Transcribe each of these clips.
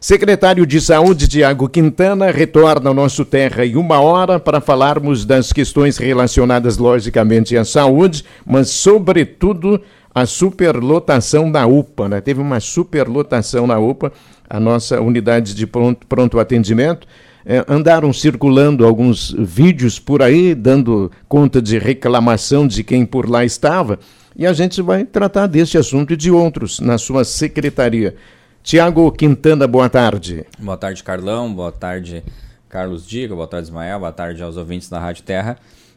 Secretário de Saúde, Tiago Quintana, retorna ao nosso Terra em uma hora para falarmos das questões relacionadas, logicamente, à saúde, mas, sobretudo, a superlotação da UPA. Né? Teve uma superlotação na UPA, a nossa unidade de pronto, pronto atendimento. É, andaram circulando alguns vídeos por aí, dando conta de reclamação de quem por lá estava, e a gente vai tratar deste assunto e de outros na sua secretaria. Tiago Quintana, boa tarde. Boa tarde, Carlão. Boa tarde, Carlos Diga. Boa tarde, Ismael. Boa tarde aos ouvintes da Rádio Terra.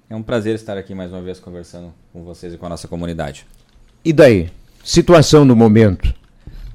É um prazer estar aqui mais uma vez conversando com vocês e com a nossa comunidade. E daí? Situação no momento?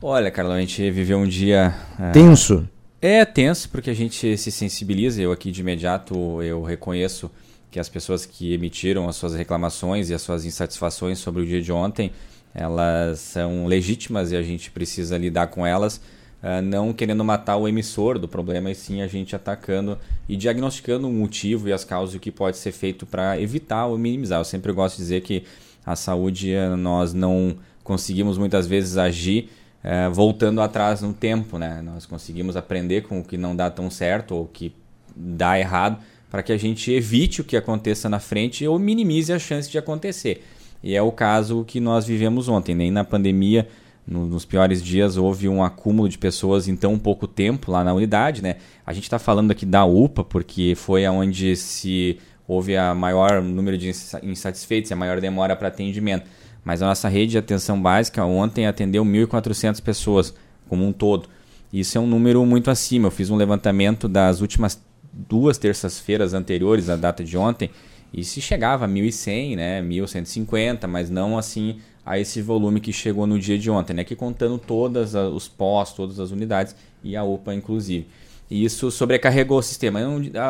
Olha, Carlão, a gente viveu um dia. É... Tenso? É tenso, porque a gente se sensibiliza. Eu aqui de imediato eu reconheço que as pessoas que emitiram as suas reclamações e as suas insatisfações sobre o dia de ontem elas são legítimas e a gente precisa lidar com elas, uh, não querendo matar o emissor do problema, e sim a gente atacando e diagnosticando o motivo e as causas e o que pode ser feito para evitar ou minimizar. Eu sempre gosto de dizer que a saúde eh, nós não conseguimos muitas vezes agir uh, voltando atrás no tempo, né? Nós conseguimos aprender com o que não dá tão certo ou o que dá errado para que a gente evite o que aconteça na frente ou minimize a chance de acontecer. E é o caso que nós vivemos ontem. Nem na pandemia, no, nos piores dias, houve um acúmulo de pessoas em tão pouco tempo lá na unidade. Né? A gente está falando aqui da UPA, porque foi onde se houve a maior número de insatisfeitos a maior demora para atendimento. Mas a nossa rede de atenção básica ontem atendeu 1.400 pessoas como um todo. Isso é um número muito acima. Eu fiz um levantamento das últimas duas terças-feiras anteriores à data de ontem e se chegava a 1.100, né, 1.150, mas não assim a esse volume que chegou no dia de ontem, né, que contando todos os pós, todas as unidades e a UPA inclusive. E isso sobrecarregou o sistema.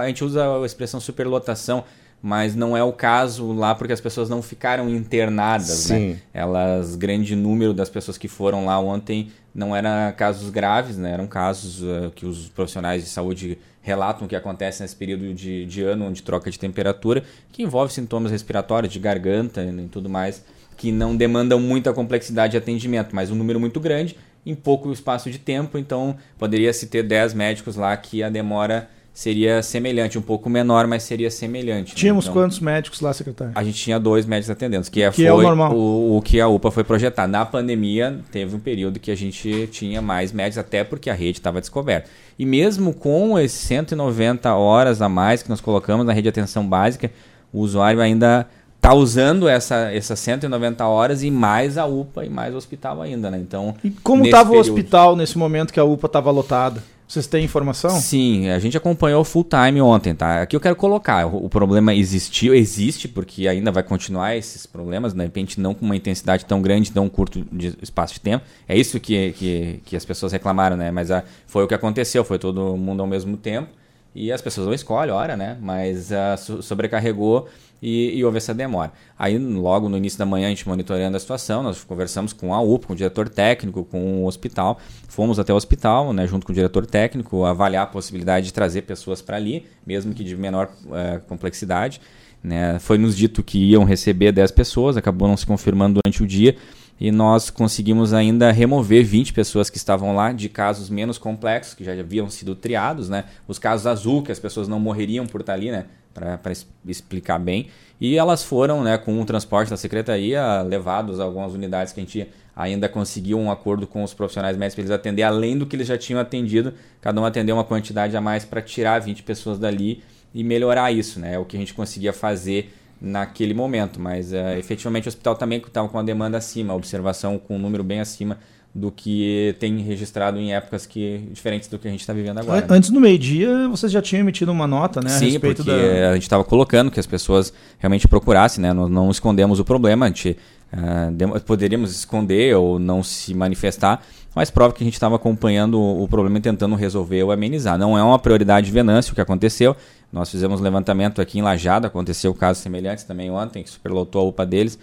A gente usa a expressão superlotação, mas não é o caso lá porque as pessoas não ficaram internadas, né? Sim. né? Elas, grande número das pessoas que foram lá ontem não eram casos graves, né? Eram casos uh, que os profissionais de saúde relatam que acontece nesse período de, de ano onde troca de temperatura, que envolve sintomas respiratórios, de garganta e tudo mais, que não demandam muita complexidade de atendimento, mas um número muito grande em pouco espaço de tempo, então poderia se ter 10 médicos lá que a demora seria semelhante, um pouco menor, mas seria semelhante. Né? Tínhamos né? então, quantos médicos lá, secretário? A gente tinha dois médicos atendentes, que, é, que foi é o, normal. O, o, que a UPA foi projetar. Na pandemia, teve um período que a gente tinha mais médicos, até porque a rede estava descoberta. E mesmo com esses 190 horas a mais que nós colocamos na rede de atenção básica, o usuário ainda está usando essa, essas 190 horas e mais a UPA e mais o hospital ainda, né? Então, e como estava o hospital nesse momento que a UPA estava lotada? Vocês têm informação? Sim, a gente acompanhou full time ontem, tá? Aqui eu quero colocar, o problema existiu, existe, porque ainda vai continuar esses problemas, de repente não com uma intensidade tão grande, tão curto de espaço de tempo. É isso que, que, que as pessoas reclamaram, né? Mas a, ah, foi o que aconteceu, foi todo mundo ao mesmo tempo. E as pessoas não escolhem hora, né? Mas uh, sobrecarregou e, e, houve essa demora. Aí, logo no início da manhã, a gente monitorando a situação, nós conversamos com a UPA, com o diretor técnico, com o hospital. Fomos até o hospital, né, junto com o diretor técnico, avaliar a possibilidade de trazer pessoas para ali, mesmo que de menor uh, complexidade. Né. Foi nos dito que iam receber 10 pessoas, acabou não se confirmando durante o dia. E nós conseguimos ainda remover 20 pessoas que estavam lá de casos menos complexos, que já haviam sido triados, né? Os casos azul, que as pessoas não morreriam por estar ali, né? Para explicar bem. E elas foram, né, com o transporte da secretaria, levados a algumas unidades que a gente ainda conseguiu um acordo com os profissionais médicos para eles atender, além do que eles já tinham atendido, cada um atendeu uma quantidade a mais para tirar 20 pessoas dali e melhorar isso, né? É o que a gente conseguia fazer naquele momento, mas uh, efetivamente o hospital também estava com a demanda acima, observação com um número bem acima do que tem registrado em épocas que diferentes do que a gente está vivendo agora. Antes do meio-dia, vocês já tinham emitido uma nota, né? Sim, porque da... a gente estava colocando que as pessoas realmente procurassem, né? Nós não escondemos o problema, a gente uh, poderíamos esconder ou não se manifestar, mas prova que a gente estava acompanhando o problema e tentando resolver ou amenizar. Não é uma prioridade de Venâncio o que aconteceu. Nós fizemos um levantamento aqui em Lajada, aconteceu casos semelhantes também ontem, que superlotou a UPA deles.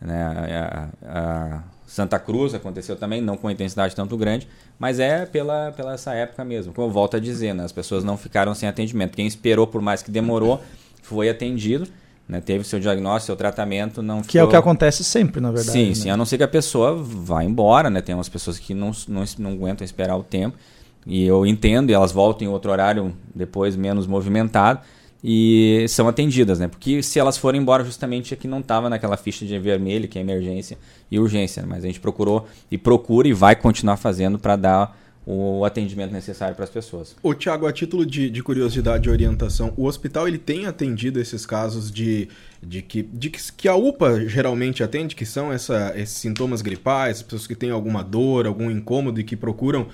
Né? A, a, a Santa Cruz aconteceu também, não com intensidade tanto grande, mas é pela, pela essa época mesmo. Como eu volto a dizer, né? as pessoas não ficaram sem atendimento. Quem esperou por mais que demorou foi atendido, né? teve seu diagnóstico, seu tratamento, não Que é o que acontece sempre, na verdade. Sim, né? sim, a não ser que a pessoa vá embora, né? Tem umas pessoas que não, não, não aguentam esperar o tempo. e eu entendo, e elas voltam em outro horário depois menos movimentado e são atendidas, né? Porque se elas forem embora justamente é que não estava naquela ficha de vermelho, que é emergência e urgência, mas a gente procurou e procura e vai continuar fazendo para dar o atendimento necessário para as pessoas. O Tiago, a título de, de, curiosidade e orientação, o hospital ele tem atendido esses casos de, de, que, de que, que a UPA geralmente atende, que são essa, esses sintomas gripais, pessoas que têm alguma dor, algum incômodo e que procuram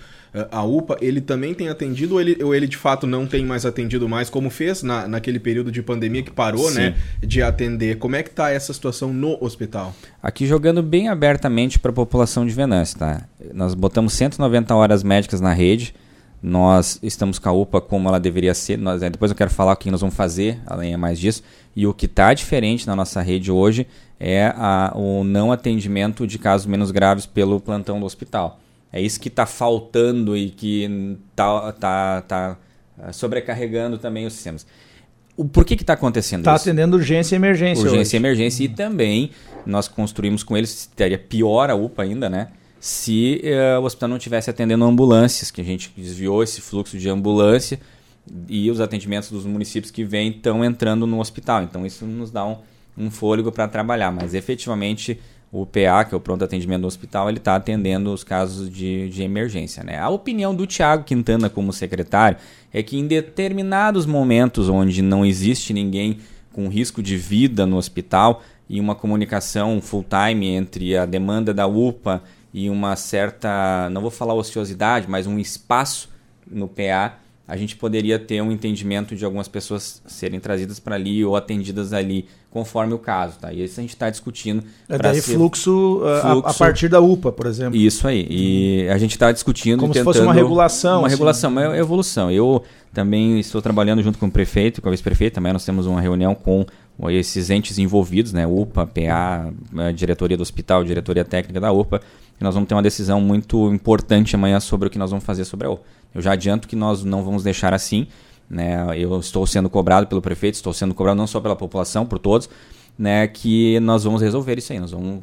a UPA, ele também tem atendido ou ele, ou ele de fato não tem mais atendido mais, como fez na, naquele período de pandemia que parou, né, Sim. né, de atender? Como é que está essa situação no hospital? Aqui jogando bem abertamente para a população de Venâncio, tá? Nós botamos 190 horas médicas na rede, nós estamos com a UPA como ela deveria ser, nós, né, depois eu quero falar o que nós vamos fazer, além é mais disso, e o que está diferente na nossa rede hoje é a, o não atendimento de casos menos graves pelo plantão do hospital. É isso que está faltando e que está tá, tá ah, sobrecarregando também os sistemas. O, por que está acontecendo tá isso? Está atendendo urgência e emergência. Urgência hoje. e emergência. E também nós construímos com eles, teria pior a UPA ainda, né? Se uh, o hospital não tivesse atendendo ambulâncias, que a gente desviou esse fluxo de ambulância e os atendimentos dos municípios que vêm estão entrando no hospital. Então isso nos dá um, um fôlego para trabalhar. Mas efetivamente o PA, que é o pronto atendimento do hospital, ele está atendendo os casos de, de emergência. Né? A opinião do Tiago Quintana como secretário é que em determinados momentos onde não existe ninguém com risco de vida no hospital e uma comunicação full time entre a demanda da UPA e uma certa, não vou falar ociosidade, mas um espaço no PA, a gente poderia ter um entendimento de algumas pessoas serem trazidas para ali ou atendidas ali, conforme o caso, tá? E isso a gente está discutindo. É daí fluxo, fluxo, a, partir da UPA, por exemplo. Isso aí. E a gente está discutindo Como se fosse uma regulação. Uma assim. regulação, uma evolução. Eu também estou trabalhando junto com o prefeito, com a vice-prefeita, também nós temos uma reunião com esses entes envolvidos, né? UPA, PA, diretoria do hospital, diretoria técnica da UPA, e nós vamos ter uma decisão muito importante amanhã sobre o que nós vamos fazer sobre a UPA. Eu já adianto que nós não vamos deixar assim. Né? Eu estou sendo cobrado pelo prefeito, estou sendo cobrado não só pela população, por todos, né? que nós vamos resolver isso aí. Nós vamos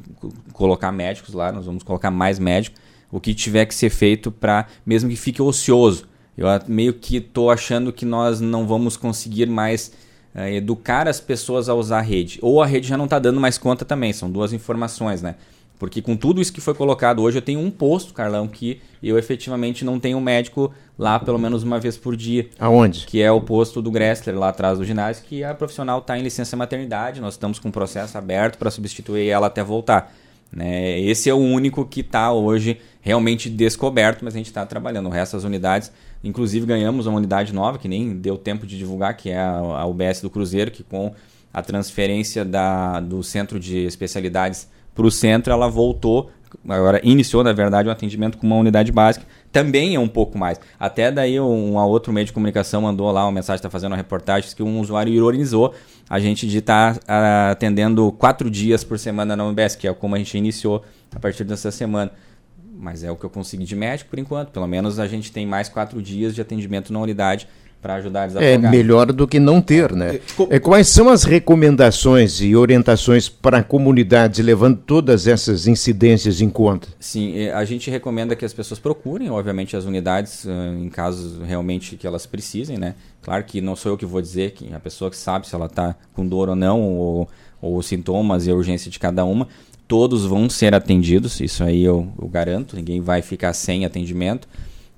colocar médicos lá, nós vamos colocar mais médicos. O que tiver que ser feito para, mesmo que fique ocioso. Eu meio que estou achando que nós não vamos conseguir mais uh, educar as pessoas a usar a rede. Ou a rede já não está dando mais conta também. São duas informações, né? Porque com tudo isso que foi colocado hoje, eu tenho um posto, Carlão, que eu efetivamente não tenho um médico lá pelo menos uma vez por dia. Aonde? Que é o posto do Gressler, lá atrás do ginásio, que a profissional está em licença maternidade. Nós estamos com um processo aberto para substituir ela até voltar. Né? Esse é o único que está hoje realmente descoberto, mas a gente está trabalhando. O resto das unidades, inclusive ganhamos uma unidade nova, que nem deu tempo de divulgar, que é a UBS do Cruzeiro, que com a transferência da, do centro de especialidades para o centro, ela voltou, agora iniciou, na verdade, um atendimento com uma unidade básica, também é um pouco mais. Até daí um, outro meio de comunicação mandou lá uma mensagem, está fazendo uma reportagem, que um usuário ironizou a gente de estar tá, atendendo quatro dias por semana na UBS, que é como a gente iniciou a partir dessa semana. Mas é o que eu consegui de médico por enquanto. Pelo menos a gente tem mais quatro dias de atendimento na unidade para ajudar a desafogar. É melhor do que não ter, né? É, quais são as recomendações e orientações para a comunidade, levando todas essas incidências em conta? Sim, é, a gente recomenda que as pessoas procurem, obviamente, as unidades em casos realmente que elas precisem, né? Claro que não sou eu que vou dizer, que a pessoa que sabe se ela está com dor ou não, ou, ou sintomas e a urgência de cada uma, todos vão ser atendidos, isso aí eu, eu garanto, ninguém vai ficar sem atendimento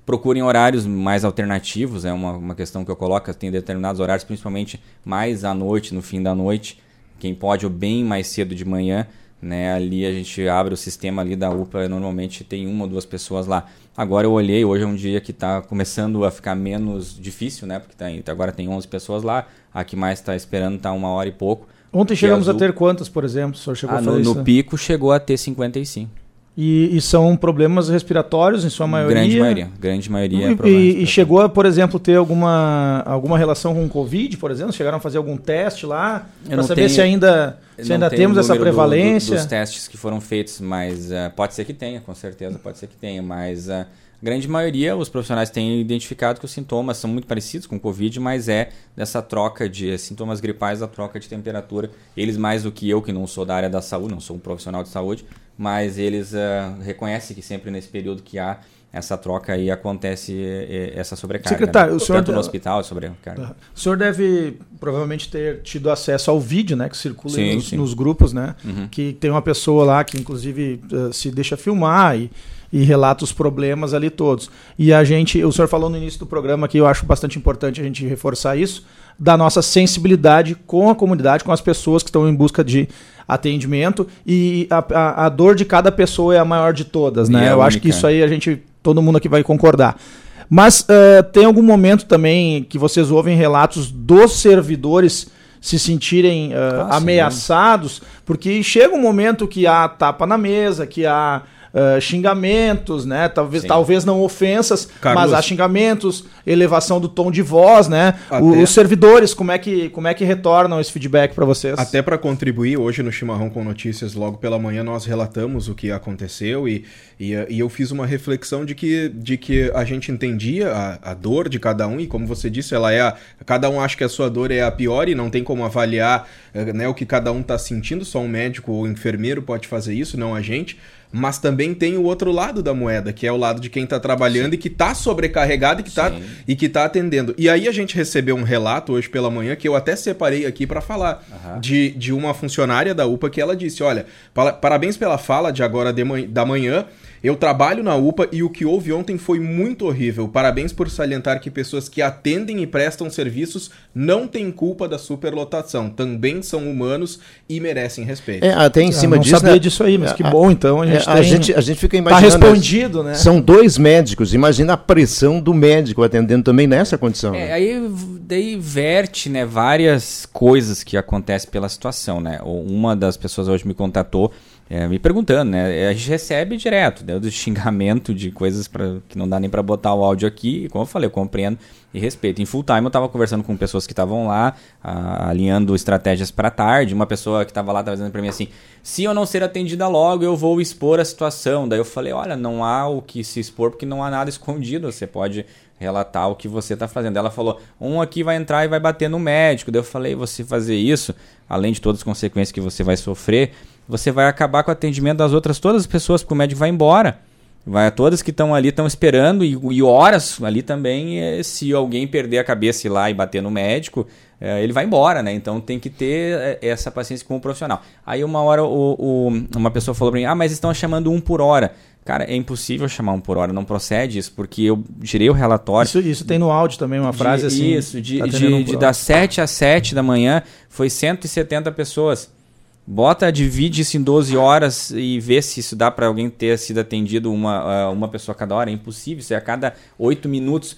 procurem horários mais alternativos, é uma, uma questão que eu coloco, tem determinados horários, principalmente mais à noite, no fim da noite, quem pode ou bem mais cedo de manhã, né? Ali a gente abre o sistema ali da UPA, normalmente tem uma ou duas pessoas lá. Agora eu olhei, hoje é um dia que está começando a ficar menos difícil, né? Porque tá, agora tem 11 pessoas lá, a que mais está esperando está uma hora e pouco. Ontem chegamos azul... a ter quantas, por exemplo? O senhor chegou ah, a no, no pico chegou a ter 55. E, e, são problemas respiratórios em sua maioria. Grande maioria, grande maioria. E, e, e chegou a, por exemplo, ter alguma, alguma relação com o Covid, por exemplo? Chegaram a fazer algum teste lá para saber tenho, se ainda, se ainda temos essa prevalência? Do, do, dos testes que foram feitos, mas uh, pode ser que tenha, com certeza pode ser que tenha, mas uh, grande maioria, os profissionais têm identificado que os sintomas são muito parecidos com o Covid, mas é dessa troca de sintomas gripais, a troca de temperatura. Eles mais do que eu, que não sou da área da saúde, não sou um profissional de saúde, mas eles uh, reconhecem que sempre nesse período que há essa troca aí acontece essa sobrecarga. Secretário, né? o senhor tanto no hospital sobrecarga. O senhor deve provavelmente ter tido acesso ao vídeo, né, que circula sim, nos, sim. nos, grupos, né, uhum. que tem uma pessoa lá que inclusive se deixa filmar e, e relata os problemas ali todos. E a gente, o senhor falou no início do programa que eu acho bastante importante a gente reforçar isso, da nossa sensibilidade com a comunidade, com as pessoas que estão em busca de atendimento e a, a, a dor de cada pessoa é a maior de todas, né? É eu única. acho que isso aí a gente todo mundo aqui vai concordar. Mas uh, tem algum momento também que vocês ouvem relatos dos servidores se sentirem uh, ah, ameaçados, sim. porque chega um momento que há tapa na mesa, que há uh, xingamentos, né? Talvez, talvez não ofensas, Carlos. mas há xingamentos, elevação do tom de voz, né? Até... Os servidores, como é que, como é que retornam esse feedback para vocês? Até para contribuir, hoje no Chimarrão com Notícias, logo pela manhã, nós relatamos o que aconteceu e, e, e eu fiz uma reflexão de que, de que a gente entendia a, a dor de cada um e, como você disse, ela é a, cada um acha que a sua dor é a pior e não tem como avaliar eh, né, o que cada um está sentindo, só um médico ou enfermeiro pode fazer isso, não a gente mas também tem o outro lado da moeda, que é o lado de quem está trabalhando Sim. e que está sobrecarregado e que está e que tá atendendo. E aí a gente recebeu um relato hoje pela manhã que eu até separei aqui para falar uhum. de, de uma funcionária da UPA que ela disse: olha, parabéns pela fala de agora de manhã, da manhã. Eu trabalho na UPA e o que houve ontem foi muito horrível. Parabéns por salientar que pessoas que atendem e prestam serviços não têm culpa da superlotação. Também são humanos e merecem respeito. É, até em cima eu não disso. Não sabia né? disso aí, mas que é, bom então. A gente, é, tem... a gente, a gente fica tá imaginando. Tá respondido, né? São dois médicos. Imagina a pressão do médico atendendo também nessa condição. É, né? aí daí verte, né, várias coisas que acontecem pela situação, né? Uma das pessoas hoje me contatou é, me perguntando, né? A gente recebe direto, né, do xingamento de coisas pra, que não dá nem para botar o áudio aqui. E como eu falei, eu compreendo e respeito. Em full time eu estava conversando com pessoas que estavam lá, a, alinhando estratégias para tarde. Uma pessoa que estava lá estava dizendo para mim assim: se eu não ser atendida logo, eu vou expor a situação. Daí eu falei: olha, não há o que se expor porque não há nada escondido. Você pode relatar o que você está fazendo. Ela falou: um aqui vai entrar e vai bater no médico. Daí eu falei: você fazer isso, além de todas as consequências que você vai sofrer você vai acabar com o atendimento das outras todas as pessoas, porque o médico vai embora. Vai, todas que estão ali estão esperando e, e, horas ali também, é, se alguém perder a cabeça ir lá e bater no médico, é, ele vai embora, né? Então tem que ter é, essa paciência com o profissional. Aí uma hora o, o, uma pessoa falou para mim, ah, mas estão chamando um por hora. Cara, é impossível chamar um por hora, não procede isso, porque eu tirei o relatório. Isso, isso tem no áudio também uma frase de, assim. Isso, de, tá de, de das 7 às 7 da manhã foi 170 pessoas. Bota, divide isso em 12 horas e vê se isso dá para alguém ter sido atendido uma, uma pessoa a cada hora. É impossível, isso é a cada 8 minutos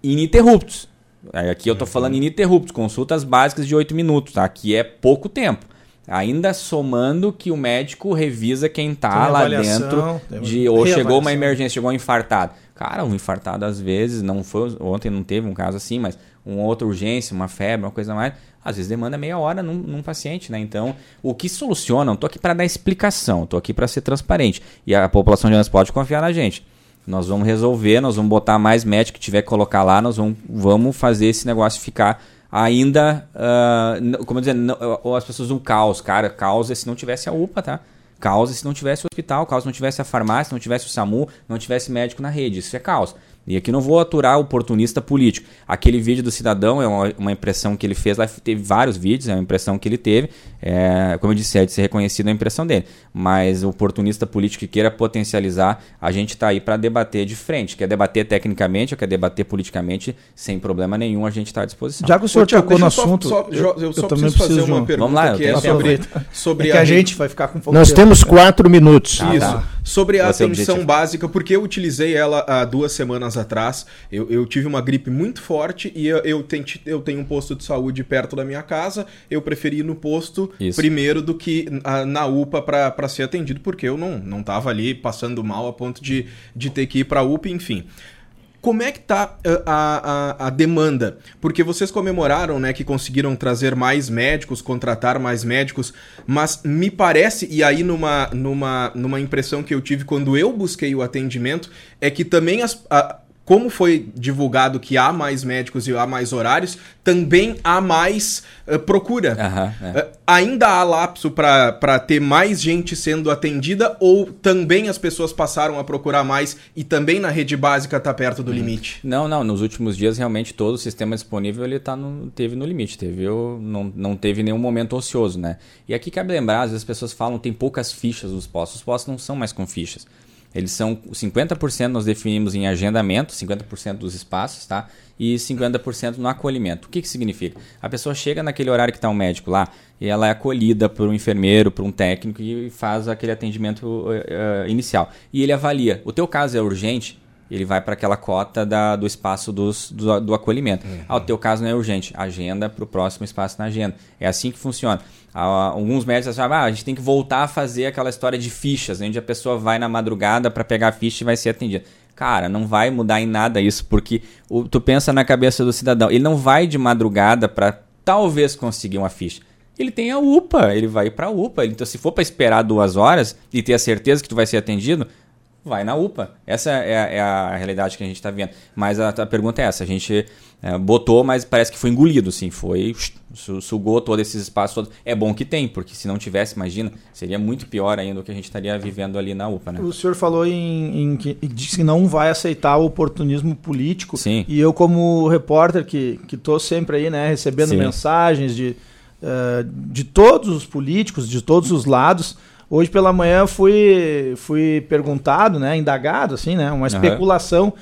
ininterruptos. Aqui eu estou uhum. falando ininterruptos, consultas básicas de 8 minutos. Tá? Aqui é pouco tempo. Ainda somando que o médico revisa quem está lá dentro de ou chegou uma emergência, chegou um infartado. Cara, um infartado às vezes não foi ontem não teve um caso assim, mas uma outra urgência, uma febre, uma coisa mais às vezes demanda meia hora num, num paciente, né? Então, o que soluciona, não estou aqui para dar explicação, estou aqui para ser transparente. E a população de Minas pode confiar na gente. Nós vamos resolver, nós vamos botar mais médico que tiver que colocar lá, nós vamos, vamos fazer esse negócio ficar ainda, uh, como dizer, não, as pessoas um caos, cara, caos é se não tivesse a UPA, tá? Caos é se não tivesse o hospital, caos não tivesse a farmácia, não tivesse o SAMU, não tivesse médico na rede, isso é caos. E aqui não vou aturar o oportunista político. Aquele vídeo do cidadão é uma, uma, impressão que ele fez lá, teve vários vídeos, é uma impressão que ele teve. É, como eu disse, é de ser reconhecido a impressão dele. Mas o oportunista político que queira potencializar, a gente está aí para debater de frente. Quer debater tecnicamente ou quer debater politicamente, sem problema nenhum, a gente está à disposição. Já que o senhor Ô, tocou no assunto. Só, eu, eu, só também preciso fazer uma pergunta Vamos lá, que é sobre, sobre é que a, a gente vai ficar com um Nós temos quatro minutos. Isso. Tá. Sobre a atenção básica, porque eu utilizei ela há duas semanas atrás. Eu, eu tive uma gripe muito forte e eu, eu, tente, eu tenho um posto de saúde perto da minha casa. Eu preferi ir no posto Isso. primeiro do que a, na UPA para ser atendido, porque eu não, não tava ali passando mal a ponto de, de ter que ir para a UPA, enfim. Como é que tá uh, a, a, a, demanda? Porque vocês comemoraram, né, que conseguiram trazer mais médicos, contratar mais médicos, mas me parece, e aí numa, numa, numa impressão que eu tive quando eu busquei o atendimento, é que também as, a, como foi divulgado que há mais médicos e há mais horários, também há mais uh, procura. Uhum, é. uh, ainda há lapso para ter mais gente sendo atendida ou também as pessoas passaram a procurar mais e também na rede básica está perto do hum. limite? Não, não. Nos últimos dias, realmente, todo o sistema disponível ele tá no, teve no limite. Teve, não, não teve nenhum momento ocioso, né? E aqui cabe lembrar, às vezes as pessoas falam tem poucas fichas nos postos. Os postos não são mais com fichas. Eles são 50% nós definimos em agendamento, 50% dos espaços, tá? E 50% no acolhimento. O que, que significa? A pessoa chega naquele horário que está o um médico lá e ela é acolhida por um enfermeiro, por um técnico e faz aquele atendimento uh, inicial. E ele avalia. O teu caso é urgente? Ele vai para aquela cota da, do espaço dos, do, do acolhimento. Uhum. Ah, o teu caso não é urgente, agenda para o próximo espaço na agenda. É assim que funciona. alguns médicos acham, ah, a gente tem que voltar a fazer aquela história de fichas, onde a pessoa vai na madrugada para pegar a ficha e vai ser atendida. Cara, não vai mudar em nada isso, porque o, tu pensa na cabeça do cidadão, ele não vai de madrugada para talvez conseguir uma ficha ele tem a UPA, ele vai para a UPA. Então, se for para esperar duas horas e ter a certeza que tu vai ser atendido, vai na UPA. Essa é a, é a realidade que a gente está vendo. Mas a, a, pergunta é essa: a gente é, botou, mas parece que foi engolido, sim. Foi, sugou todos esses espaços todos. É bom que tem, porque se não tivesse, imagina, seria muito pior ainda o que a gente estaria vivendo ali na UPA. Né? O senhor falou em, em que disse que não vai aceitar o oportunismo político. Sim. E eu, como repórter, que estou sempre aí, né, recebendo sim. mensagens de, uh, de todos os políticos, de todos os lados. Hoje pela manhã fui, fui perguntado, né, indagado, assim, né, uma especulação uhum.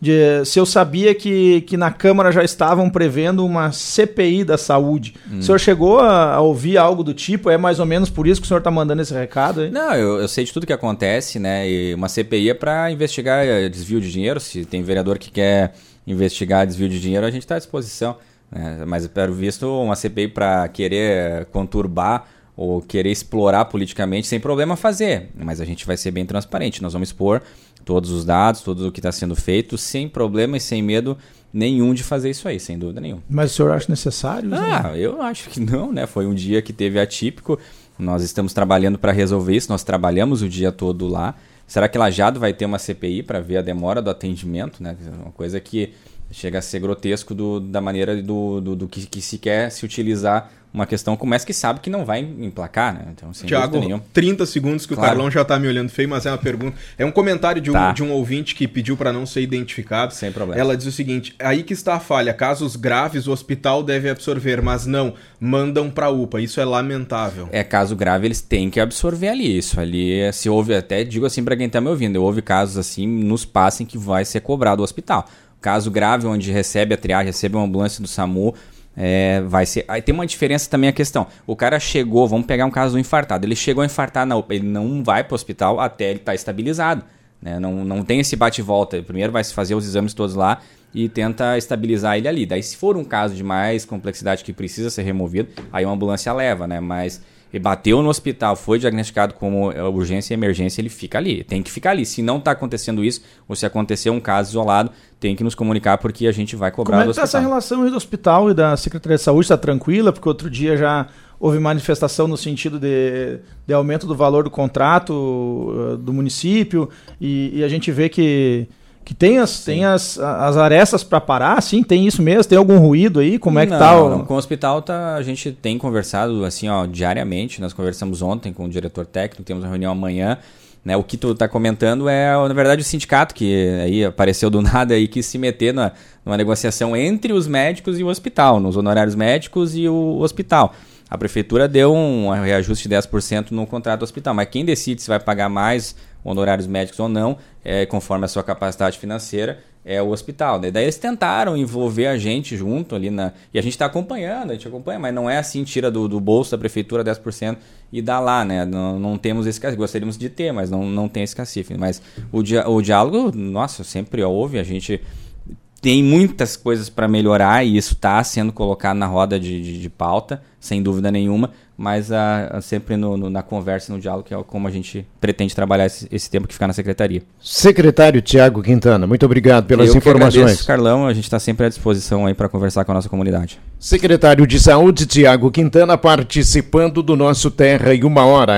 de se eu sabia que, que na Câmara já estavam prevendo uma CPI da saúde. Hum. O senhor chegou a, a, ouvir algo do tipo? É mais ou menos por isso que o senhor está mandando esse recado aí? Não, eu, eu sei de tudo que acontece, né, e uma CPI é para investigar eh, desvio de dinheiro. Se tem vereador que quer investigar desvio de dinheiro, a gente está à disposição. Né? Mas, pelo visto, uma CPI para querer conturbar ou querer explorar politicamente, sem problema fazer. Mas a gente vai ser bem transparente. Nós vamos expor todos os dados, tudo o que está sendo feito, sem problema e sem medo nenhum de fazer isso aí, sem dúvida nenhuma. Mas o senhor acha necessário? Ah, eu acho que não, né? Foi um dia que teve atípico. Nós estamos trabalhando para resolver isso. Nós trabalhamos o dia todo lá. Será que Lajado vai ter uma CPI para ver a demora do atendimento, né? Uma coisa que chega a ser grotesco do, da maneira do, do, do que, que, se quer se utilizar uma questão como essa que sabe que não vai emplacar, né? Então, sem Tiago, 30 segundos que claro. o Carlão já tá me olhando feio, mas é uma pergunta. É um comentário de um, tá. de um ouvinte que pediu para não ser identificado. Sem problema. Ela diz o seguinte: aí que está a falha. Casos graves o hospital deve absorver, mas não, mandam para UPA. Isso é lamentável. É, caso grave eles têm que absorver ali. Isso ali, se houve, até digo assim para quem tá me ouvindo, houve casos assim nos passem que vai ser cobrado o hospital. Caso grave onde recebe a triagem, recebe uma ambulância do SAMU, é, vai ser. Aí tem uma diferença também a questão. O cara chegou, vamos pegar um caso do infartado. Ele chegou a infartar na UPA, ele não vai para o hospital até ele estar tá estabilizado. Né? Não, não tem esse bate-volta. Primeiro vai se fazer os exames todos lá e tenta estabilizar ele ali. Daí, se for um caso de mais complexidade que precisa ser removido, aí uma ambulância leva, né? Mas e bateu no hospital, foi diagnosticado como é, urgência e emergência, ele fica ali. Tem que ficar ali. Se não está acontecendo isso, ou se acontecer um caso isolado, tem que nos comunicar porque a gente vai cobrar Como é que está essa relação do hospital e da Secretaria de Saúde? Está tranquila? Porque outro dia já houve manifestação no sentido de, de aumento do valor do contrato uh, do município e, e a gente vê que que tem as, tem as, as arestas para parar, sim, tem isso mesmo? Tem algum ruído aí? Como é que não, tá? O... Com o hospital tá, a gente tem conversado assim, ó, diariamente. Nós conversamos ontem com o diretor técnico, temos uma reunião amanhã. Né, o que tu está comentando é, na verdade, o sindicato que aí apareceu do nada e quis se meter na, numa negociação entre os médicos e o hospital, nos honorários médicos e o hospital. A prefeitura deu um reajuste de 10% no contrato do hospital, mas quem decide se vai pagar mais honorários médicos ou não, é, conforme a sua capacidade financeira, é o hospital. Né? Daí eles tentaram envolver a gente junto ali na. E a gente está acompanhando, a gente acompanha, mas não é assim, tira do, do bolso da prefeitura 10% e dá lá, né? Não, não temos esse cacife. Gostaríamos de ter, mas não, não tem esse cacife. Mas o, dia, o diálogo, nossa, sempre houve, a gente tem muitas coisas para melhorar e isso está sendo colocado na roda de, de, de, pauta, sem dúvida nenhuma, mas a, a sempre no, no, na conversa, no diálogo, que é como a gente pretende trabalhar esse, esse tempo que ficar na secretaria. Secretário Tiago Quintana, muito obrigado pelas Eu informações. Que agradeço, Carlão, a gente está sempre à disposição aí para conversar com a nossa comunidade. Secretário de Saúde Tiago Quintana participando do nosso Terra em uma hora.